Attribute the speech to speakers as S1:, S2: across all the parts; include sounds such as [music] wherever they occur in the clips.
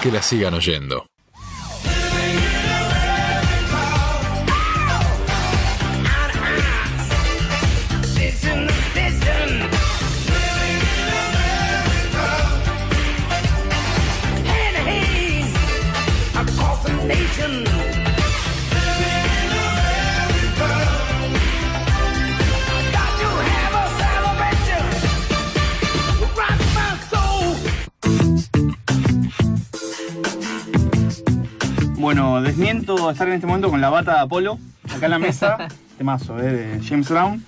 S1: que la sigan oyendo.
S2: Bueno, desmiento estar en este momento con la bata de Apolo, acá en la mesa, [laughs] temazo, eh, de James Brown.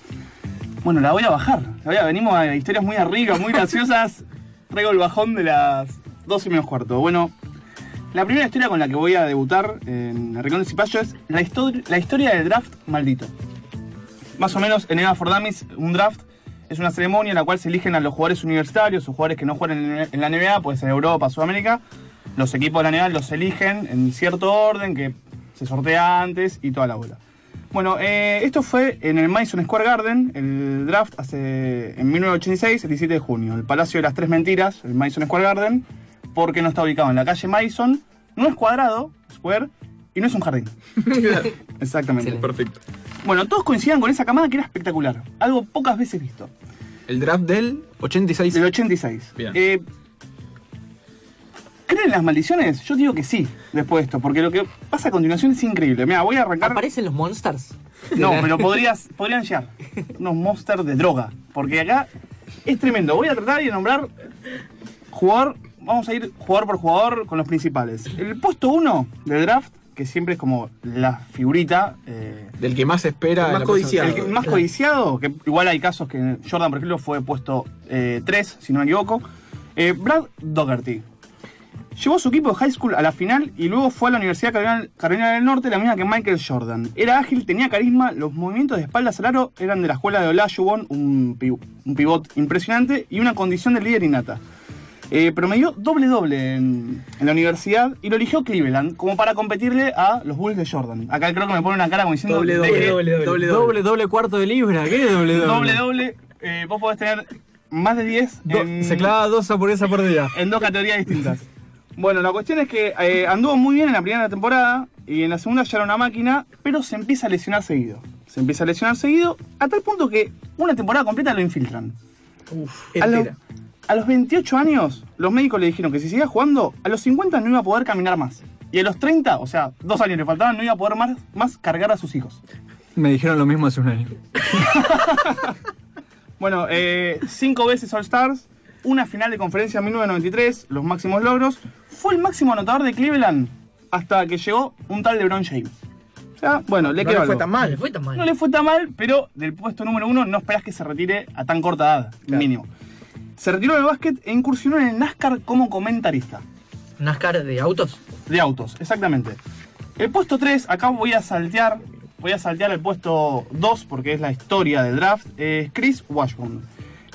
S2: Bueno, la voy a bajar. Voy venimos a historias muy arriba, muy graciosas. [laughs] Traigo el bajón de las 12 menos cuarto. Bueno, la primera historia con la que voy a debutar en el Rincón de Cipayo es la, la historia del draft maldito. Más o menos en Eva for Dummies, un draft es una ceremonia en la cual se eligen a los jugadores universitarios o jugadores que no juegan en, en la NBA, puede ser Europa, Sudamérica. Los equipos de la NBA los eligen en cierto orden que se sortea antes y toda la bola. Bueno, eh, esto fue en el Madison Square Garden, el draft hace en 1986, el 17 de junio. El Palacio de las Tres Mentiras, el Madison Square Garden, porque no está ubicado en la calle Madison, no es cuadrado, square, y no es un jardín. [laughs] Exactamente.
S3: Perfecto.
S2: Bueno, todos coincidían con esa camada que era espectacular. Algo pocas veces visto.
S3: El draft del 86.
S2: Del 86.
S3: Bien.
S2: Eh, ¿Creen en las maldiciones? Yo digo que sí, después de esto, porque lo que pasa a continuación es increíble. Mira, voy a arrancar.
S4: ¿Aparecen los monsters?
S2: No, pero podrías, podrían llegar unos monsters de droga. Porque acá es tremendo. Voy a tratar de nombrar jugador. Vamos a ir jugador por jugador con los principales. El puesto 1 del draft, que siempre es como la figurita. eh,
S3: Del que más espera.
S5: El más codiciado.
S2: el que- más codiciado, que igual hay casos que Jordan, por ejemplo, fue puesto 3, si no me equivoco. Eh, Brad Dougherty. Llevó a su equipo de high school a la final y luego fue a la Universidad Carolina, Carolina del Norte, la misma que Michael Jordan. Era ágil, tenía carisma, los movimientos de espaldas al aro eran de la escuela de Olajuwon, un, un pivot impresionante y una condición de líder innata. Eh, promedió doble-doble en, en la universidad y lo eligió Cleveland como para competirle a los Bulls de Jordan. Acá creo que me pone una cara como diciendo...
S5: Doble,
S2: ¿de
S5: doble,
S4: cuarto de libra. ¿Qué es doble, doble?
S2: doble, doble. eh, vos podés tener más de 10
S3: Do-
S2: en,
S3: Se clava dos hamburguesas por día.
S2: en dos categorías distintas. Bueno, la cuestión es que eh, anduvo muy bien en la primera temporada y en la segunda ya era una máquina, pero se empieza a lesionar seguido. Se empieza a lesionar seguido a tal punto que una temporada completa lo infiltran. A, los-
S5: Entera.
S2: a los 28 años, los médicos le dijeron que si seguía jugando, a los 50 no iba a poder caminar más. Y a los 30, o sea, dos años le faltaban, no iba a poder más, más cargar a sus hijos.
S3: Me dijeron lo mismo hace un año. [laughs]
S2: Bueno, eh, cinco veces All Stars, una final de conferencia en 1993, los máximos logros. Fue el máximo anotador de Cleveland hasta que llegó un tal LeBron James. O sea, bueno, le
S5: No
S2: quedó
S5: le fue tan
S4: No le
S5: mal.
S4: fue tan mal.
S2: No le fue tan mal, pero del puesto número uno no esperás que se retire a tan corta edad,
S5: Claro.
S2: mínimo. Se retiró del básquet e incursionó en el NASCAR como comentarista.
S4: NASCAR de autos.
S2: De autos, exactamente. El puesto 3, acá voy a saltear, voy a saltear el puesto 2 porque es la historia del draft, es Chris Washburn,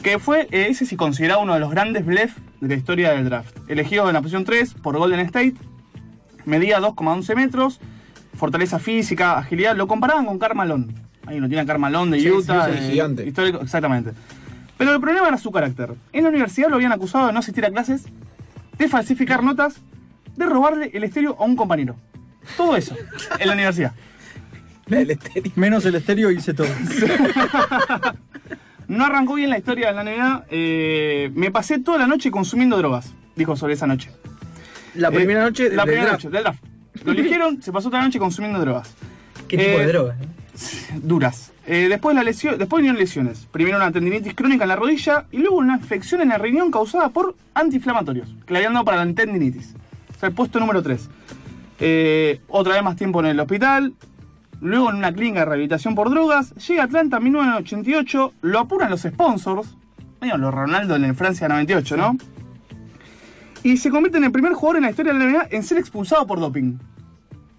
S2: que fue, eh, ese sí considerado uno de los grandes blef de la historia del draft. Elegido en la posición 3 por Golden State, medía 2,11 metros, fortaleza física, agilidad, lo comparaban con Carmalón. Ahí lo tiene Carmalón de
S3: Sí,
S2: Utah.
S3: sí, sí,
S2: eh,
S3: gigante.
S2: Histórico, exactamente. Pero el problema era su carácter. En la universidad lo habían acusado de no asistir a clases, de falsificar notas, de robarle el estéreo a un compañero. Todo eso en la universidad. [laughs]
S5: El estéreo.
S3: Menos el estéreo hice todo. [laughs]
S2: No arrancó bien la historia de la NBA. eh, me pasé toda la noche consumiendo drogas, dijo sobre esa noche.
S5: La
S2: Eh,
S5: primera noche
S2: La
S5: del
S2: primera
S5: draft.
S2: noche del draft. Lo eligieron, se pasó toda la noche consumiendo drogas.
S4: ¿Qué tipo
S2: Eh,
S4: de droga? eh?
S2: duras. Eh, después, la lesión, después vinieron lesiones. Primero una tendinitis crónica en la rodilla y luego una infección en el riñón causada por antiinflamatorios, que le habían dado para la tendinitis. O sea, el puesto número 3. otra vez más tiempo en el hospital. Luego en una clínica de rehabilitación por drogas. Llega a Atlanta en 1988. Lo apuran los sponsors. Medio los Ronaldo en el Francia 98, ¿no? Y se convierte en el primer jugador en la historia de la NBA en ser expulsado por doping.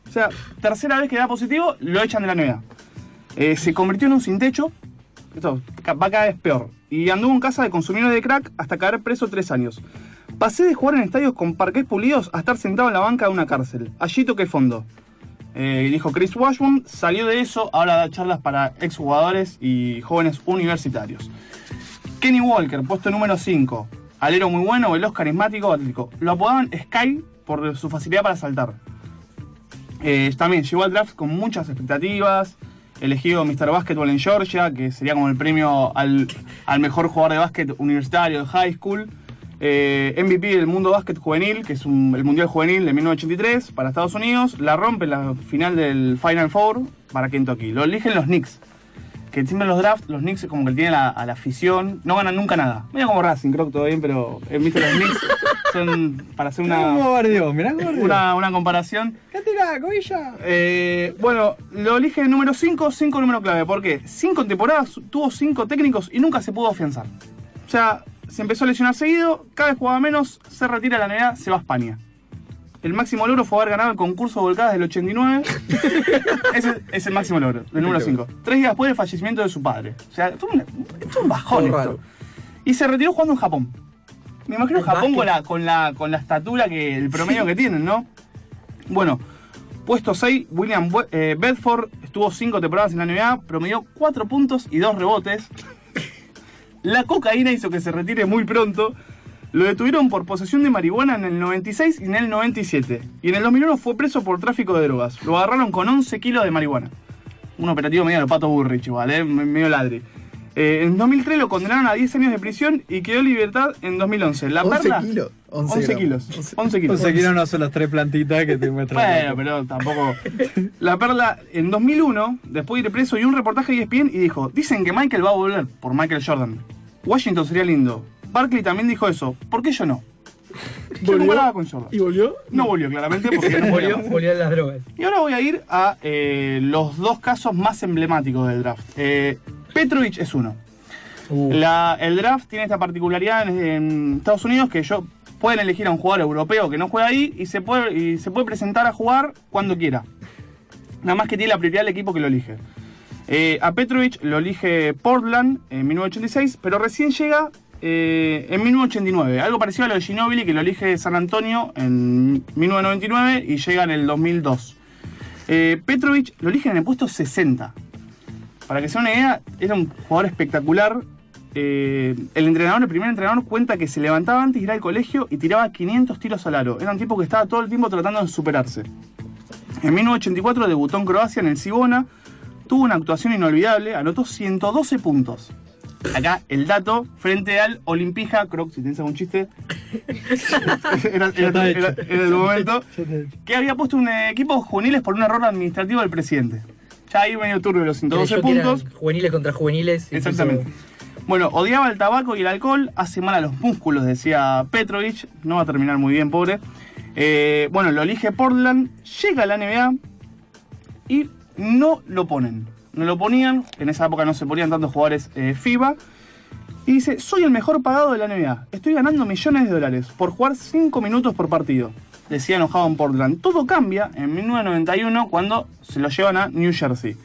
S2: O sea, tercera vez que da positivo, lo echan de la NBA. Eh, se convirtió en un sin techo. Esto va cada vez peor. Y anduvo en casa de consumidores de crack hasta caer preso tres años. Pasé de jugar en estadios con parques pulidos a estar sentado en la banca de una cárcel. Allí toqué fondo. Eh, dijo Chris Washburn, salió de eso, ahora da charlas para exjugadores y jóvenes universitarios. Kenny Walker, puesto número 5. Alero muy bueno, veloz, carismático, atlético. Lo apodaban Sky por su facilidad para saltar. Eh, también llegó al draft con muchas expectativas. Elegido Mr. Basketball en Georgia, que sería como el premio al, al mejor jugador de básquet universitario de high school. Eh, MVP del mundo básquet juvenil, que es un- el Mundial Juvenil de 1983 para Estados Unidos. La rompe en la final del Final Four para Kentucky. Lo eligen los Knicks. Que siempre en los drafts, los Knicks como que tienen a la afición, no ganan nunca nada. Medio como Racing, creo que todo bien, pero he visto los Knicks [laughs] son para hacer una,
S3: mirá
S2: una, una comparación.
S3: ¿Qué tira, cobilla?
S2: Eh, bueno, lo elige el número 5, 5 número clave. ¿Por qué? Cinco temporadas, tuvo 5 técnicos y nunca se pudo afianzar. O sea, se empezó a lesionar seguido, cada vez jugaba menos, se retira de la NBA, se va a España. El máximo logro fue haber ganado el concurso de volcadas del 89. [laughs] Ese es el máximo logro, del número 5. Tres días después del fallecimiento de su padre. O sea, esto es un, bajón esto.
S5: raro.
S2: Y se retiró jugando en Japón. Me imagino
S4: ¿El
S2: Japón con la, con, la, con la estatura, que el promedio que tienen, ¿no? Bueno, puesto 6, William eh, Bedford estuvo 5 temporadas en la NBA, promedió 4 puntos y 2 rebotes. La cocaína hizo que se retire muy pronto. Lo detuvieron por posesión de marihuana en el 96 y en el 97. Y en el 2001 fue preso por tráfico de drogas. Lo agarraron con 11 kilos de marihuana. Un operativo medio de pato Burrich, igual, ¿eh? Me- medio ladri. Eh, en 2003 lo condenaron a 10 años de prisión y quedó en libertad en 2011. La
S5: 11
S2: perla,
S5: kilos.
S2: 11,
S5: 11
S2: kilos.
S5: gramos.
S2: 11 kilos.
S3: O sea, que no son las tres plantitas que te muestran.
S2: Bueno, pero tampoco. La Perla, en 2001, después de ir preso, y un reportaje de ESPN y dijo: Dicen que Michael va a volver por Michael Jordan. Washington sería lindo. Barkley también dijo eso. ¿Por qué yo no? Yo comparaba con Jordan.
S5: ¿Y volvió?
S2: No volvió, claramente, porque no
S4: Volvió,
S2: volvió. [laughs]
S4: volvió a las drogas.
S2: Y ahora voy a ir a eh, los dos casos más emblemáticos del draft. Eh, Petrovic es uno.
S4: Uh,
S2: La- el draft tiene esta particularidad en, en Estados Unidos que yo pueden elegir a un jugador europeo que no juega ahí y se puede, y se puede presentar a jugar cuando quiera. Nada más que tiene la prioridad del equipo que lo elige. Eh, a Petrovic lo elige Portland en 1986, pero recién llega eh, en 1989. Algo parecido a lo de Ginobili, que lo elige San Antonio en 1999 y llega en el 2002. Eh, Petrovic lo eligen en el puesto 60. Para que sea una idea, era un jugador espectacular. Eh, el entrenador, el primer entrenador, cuenta que se levantaba antes de ir al colegio y tiraba 500 tiros al aro. Era un tipo que estaba todo el tiempo tratando de superarse. En 1984 debutó en Croacia en el Sibona, tuvo una actuación inolvidable, anotó 112 puntos. Acá el dato frente al Olimpija, Croc, si tenés algún chiste. [laughs] era, era- era- era el momento. Que había puesto un equipo juveniles por un error administrativo del presidente. Ya ahí medio turbio los 112
S4: creyó que eran
S2: puntos.
S4: Juveniles contra juveniles.
S2: Exactamente. Bueno, odiaba el tabaco y el alcohol, hace mal a los músculos, decía Petrovic. No va a terminar muy bien, pobre. Eh, bueno, lo elige Portland, llega a la NBA y no lo ponen. No lo ponían, en esa época no se ponían tantos jugadores eh, FIBA. Y dice, soy el mejor pagado de la NBA. Estoy ganando millones de dólares por jugar 5 minutos por partido. Decía enojado en Portland. Todo cambia en 1991 cuando se lo llevan a New Jersey.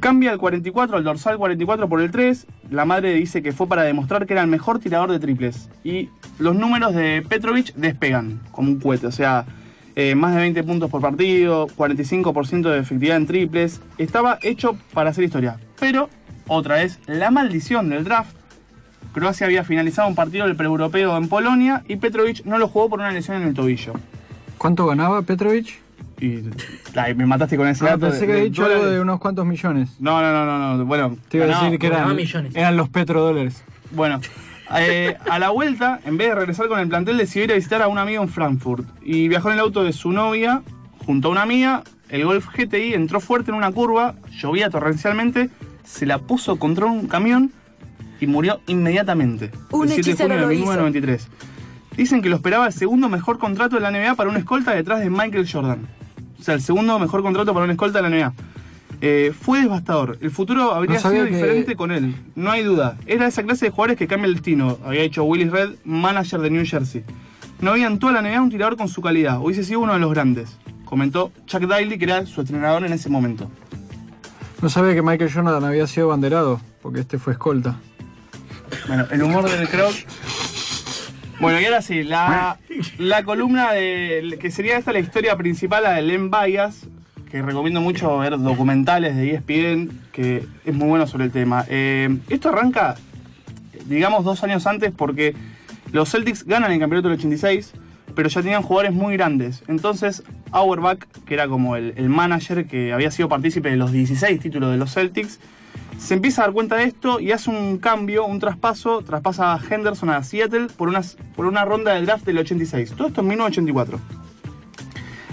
S2: Cambia el 44, el dorsal 44 por el 3. La madre dice que fue para demostrar que era el mejor tirador de triples. Y los números de Petrovic despegan como un cohete. O sea, eh, más de 20 puntos por partido, 45% de efectividad en triples. Estaba hecho para hacer historia. Pero, otra vez, la maldición del draft. Croacia había finalizado un partido del pre-europeo en Polonia y Petrovic no lo jugó por una lesión en el tobillo.
S3: ¿Cuánto ganaba Petrovic?
S2: Y ay, me mataste con ese
S3: Ah,
S2: dato.
S3: pensé
S2: de-
S3: que había dicho algo de unos cuantos millones.
S2: No, no, no, no, no. Bueno,
S3: Te iba a decir que eran,
S4: millones.
S3: eran los petrodólares.
S2: Bueno, eh, a la vuelta, en vez de regresar con el plantel, decidió ir a visitar a un amigo en Frankfurt. Y viajó en el auto de su novia, junto a una amiga. El Golf GTI entró fuerte en una curva, llovía torrencialmente, se la puso contra un camión y murió inmediatamente.
S1: Un
S2: el 7 de junio de
S1: lo hizo.
S2: 1993. Dicen que lo esperaba el segundo mejor contrato de la NBA para una escolta detrás de Michael Jordan. O sea, el segundo mejor contrato para una escolta de la NBA. Eh, fue devastador. El futuro habría
S3: No
S2: sido
S3: que-
S2: diferente con él. No hay duda. Era esa clase de jugadores que cambia el destino. Había hecho Willis Red, manager de New Jersey. No había en toda la NBA un tirador con su calidad. Hubiese sido uno de los grandes. Comentó Chuck Daly, que era su entrenador en ese momento.
S3: No sabía que Michael Jordan había sido banderado, porque este fue escolta.
S2: Bueno, el humor del croc. Bueno, y ahora sí, la, la columna de. que sería esta la historia principal, la de Len Bias, que recomiendo mucho ver documentales de ESPN, que es muy bueno sobre el tema. Eh, esto arranca, digamos, dos años antes porque los Celtics ganan el campeonato del 86, pero ya tenían jugadores muy grandes. Entonces, Auerbach, que era como el, el manager que había sido partícipe de los 16 títulos de los Celtics, se empieza a dar cuenta de esto y hace un cambio, un traspaso, traspasa a Henderson a Seattle por una, por una ronda del draft del 86. Todo esto en 1984.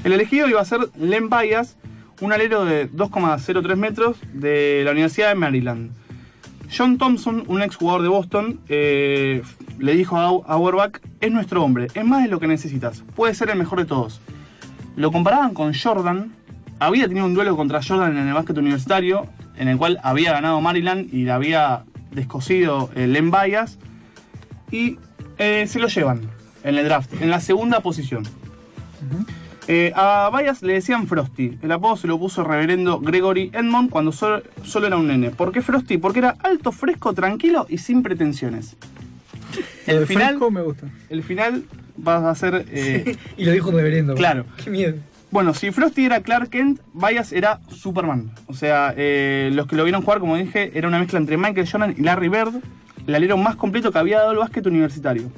S2: El elegido iba a ser Len Bias, un alero de 2,03 metros de la Universidad de Maryland. John Thompson, un ex jugador de Boston, eh, le dijo a Auerbach, es nuestro hombre, es más de lo que necesitas, puede ser el mejor de todos. Lo comparaban con Jordan, había tenido un duelo contra Jordan en el básquet universitario, en el cual había ganado Maryland y le había descosido el Len Bias, y eh, se lo llevan en el draft, en la segunda posición. Eh, a Bias le decían Frosty. El apodo se lo puso el reverendo Gregory Edmond cuando solo, solo era un nene. ¿Por qué Frosty? Porque era alto, fresco, tranquilo y sin pretensiones.
S3: El
S2: El final,
S3: fresco me gusta.
S2: el final va a ser... eh, [laughs]
S4: Y lo dijo reverendo.
S2: Claro.
S4: Qué miedo.
S2: Bueno, si Frosty era Clark Kent, Bias era Superman. O sea, eh, los que lo vieron jugar, como dije, era una mezcla entre Michael Jordan y Larry Bird, el alero más completo que había dado el básquet universitario.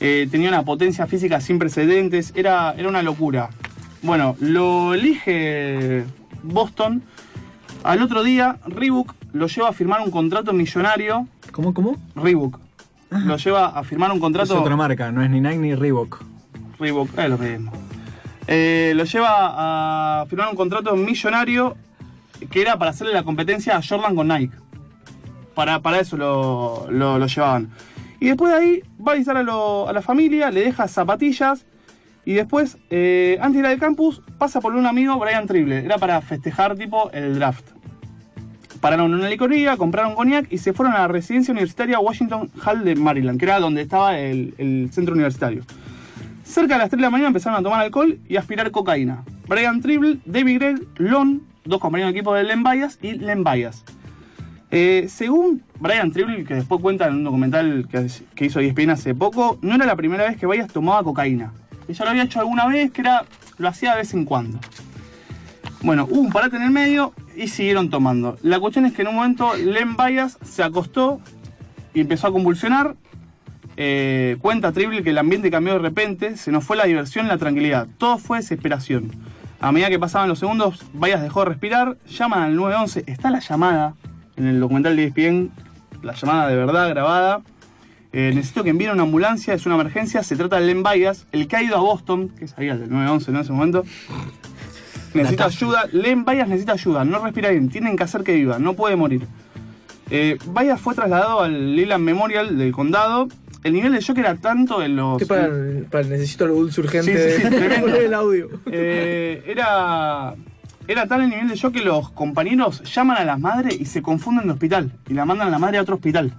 S2: Eh, tenía una potencia física sin precedentes, era, era una locura. Bueno, lo elige Boston. Al otro día, Reebok lo lleva a firmar un contrato millonario.
S3: ¿Cómo, cómo?
S2: Reebok. Lo lleva a firmar un
S3: Es
S2: contrato.
S3: otra marca, no es ni Nike ni Reebok.
S2: Reebok, es lo mismo. Eh, lo lleva a firmar un contrato millonario que era para hacerle la competencia a Jordan con Nike. Para, para eso lo, lo- llevaban. Y después de ahí va a visitar a, lo- a la familia, le deja zapatillas y después, eh, antes de ir al campus, pasa por un amigo, Brian Trible. Era para festejar tipo el draft. Pararon en una licorería, compraron cognac y se fueron a la residencia universitaria Washington Hall de Maryland, que era donde estaba el, el centro universitario. Cerca de las 3 de la mañana empezaron a tomar alcohol y a aspirar cocaína. Brian Tribble, David Gregg, Lon, dos compañeros de equipo de Len Bias y Len Bias. Eh, según Brian Tribble, que después cuenta en un documental que, que hizo ESPN hace poco, no era la primera vez que Bias tomaba cocaína. Ella lo había hecho alguna vez, que era lo hacía de vez en cuando. Bueno, hubo un parate en el medio y siguieron tomando. La cuestión es que en un momento Len Bias se acostó y empezó a convulsionar. Eh, cuenta Tribble que el ambiente cambió de repente, se nos fue la diversión, la tranquilidad. Todo fue desesperación. A medida que pasaban los segundos, Bias dejó de respirar, llaman al 911, está la llamada en el documental de ESPN, la llamada de verdad grabada. Eh, necesito que envíen una ambulancia, es una emergencia, se trata de Len Bias, el que ha ido a Boston, que sabía el del 911 en ese momento. Necesita ayuda, Len Bias necesita ayuda, no respira bien, tienen que hacer que viva, no puede morir. Eh, fue trasladado al Leland Memorial del condado. El nivel de shock era tanto en los.
S4: Estoy para, el- para el necesito el dulce urgente.
S2: Sí, sí, sí, [laughs] tremendo.
S4: El audio.
S2: Eh, era, era tal el nivel de shock que los compañeros llaman a la madre y se confunden de hospital. Y la mandan a la madre a otro hospital.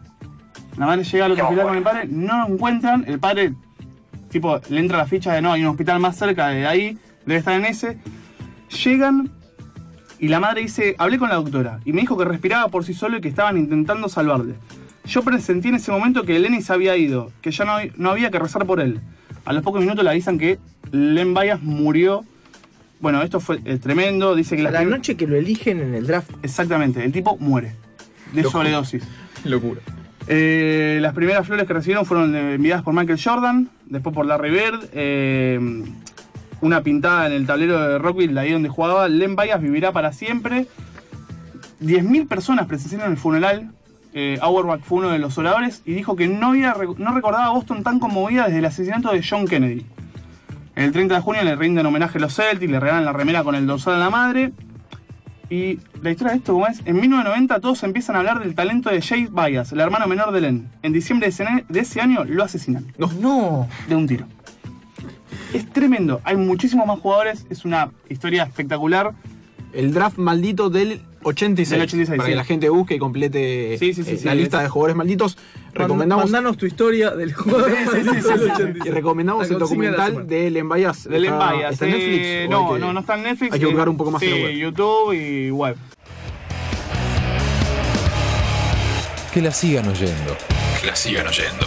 S2: La madre llega al otro hospital con el padre, no lo encuentran. El padre, tipo, le entra la ficha de no, hay un hospital más cerca de ahí, debe estar en ese. Llegan y la madre dice, hablé con la doctora y me dijo que respiraba por sí solo y que estaban intentando salvarle. Yo presentí en ese momento que Lenny se había ido, que ya no, no había que rezar por él. A los pocos minutos le avisan que Len Bias murió. Bueno, esto fue eh, tremendo. Dice que
S4: La noche que lo eligen en el draft.
S2: Exactamente, el tipo muere de
S3: Locura.
S2: sobredosis. [laughs]
S3: Locura.
S2: Eh, las primeras flores que recibieron fueron enviadas por Michael Jordan, después por Larry Bird. eh, una pintada en el tablero de Rockville, ahí donde jugaba. Len Bias vivirá para siempre. 10.000 personas presenciaron el funeral. Eh, Auerbach fue uno de los oradores y dijo que no, había, no recordaba a Boston tan conmovida desde el asesinato de John Kennedy. El 30 de junio le rinden homenaje a los Celtics, le regalan la remera con el dorsal a la madre. Y la historia de esto, ¿cómo es? En 1990 todos empiezan a hablar del talento de Jay Bias, el hermano menor de Len. En diciembre de ese, de ese año lo asesinan
S4: No.
S2: de un tiro. Es tremendo, hay muchísimos más jugadores, es una historia espectacular.
S3: El draft maldito del 86.
S2: Del 86,
S3: para
S2: sí.
S3: que la gente busque y complete
S2: Sí, sí, sí,
S3: eh,
S2: sí,
S3: la lista de jugadores malditos. Recomendamos,
S4: Mandanos tu historia del juego
S2: Sí, sí, sí, sí, sí.
S3: y recomendamos el documental
S4: semana.
S3: de Len Bias.
S2: De Len
S3: Está-
S2: Bias.
S3: ¿Está en
S2: eh,
S3: Netflix? hay
S2: no,
S3: que-
S2: no, no está en Netflix.
S3: hay que
S2: eh,
S3: buscar un poco más
S2: sí,
S3: en.
S2: YouTube y web.
S1: Que la sigan oyendo. Que la sigan oyendo.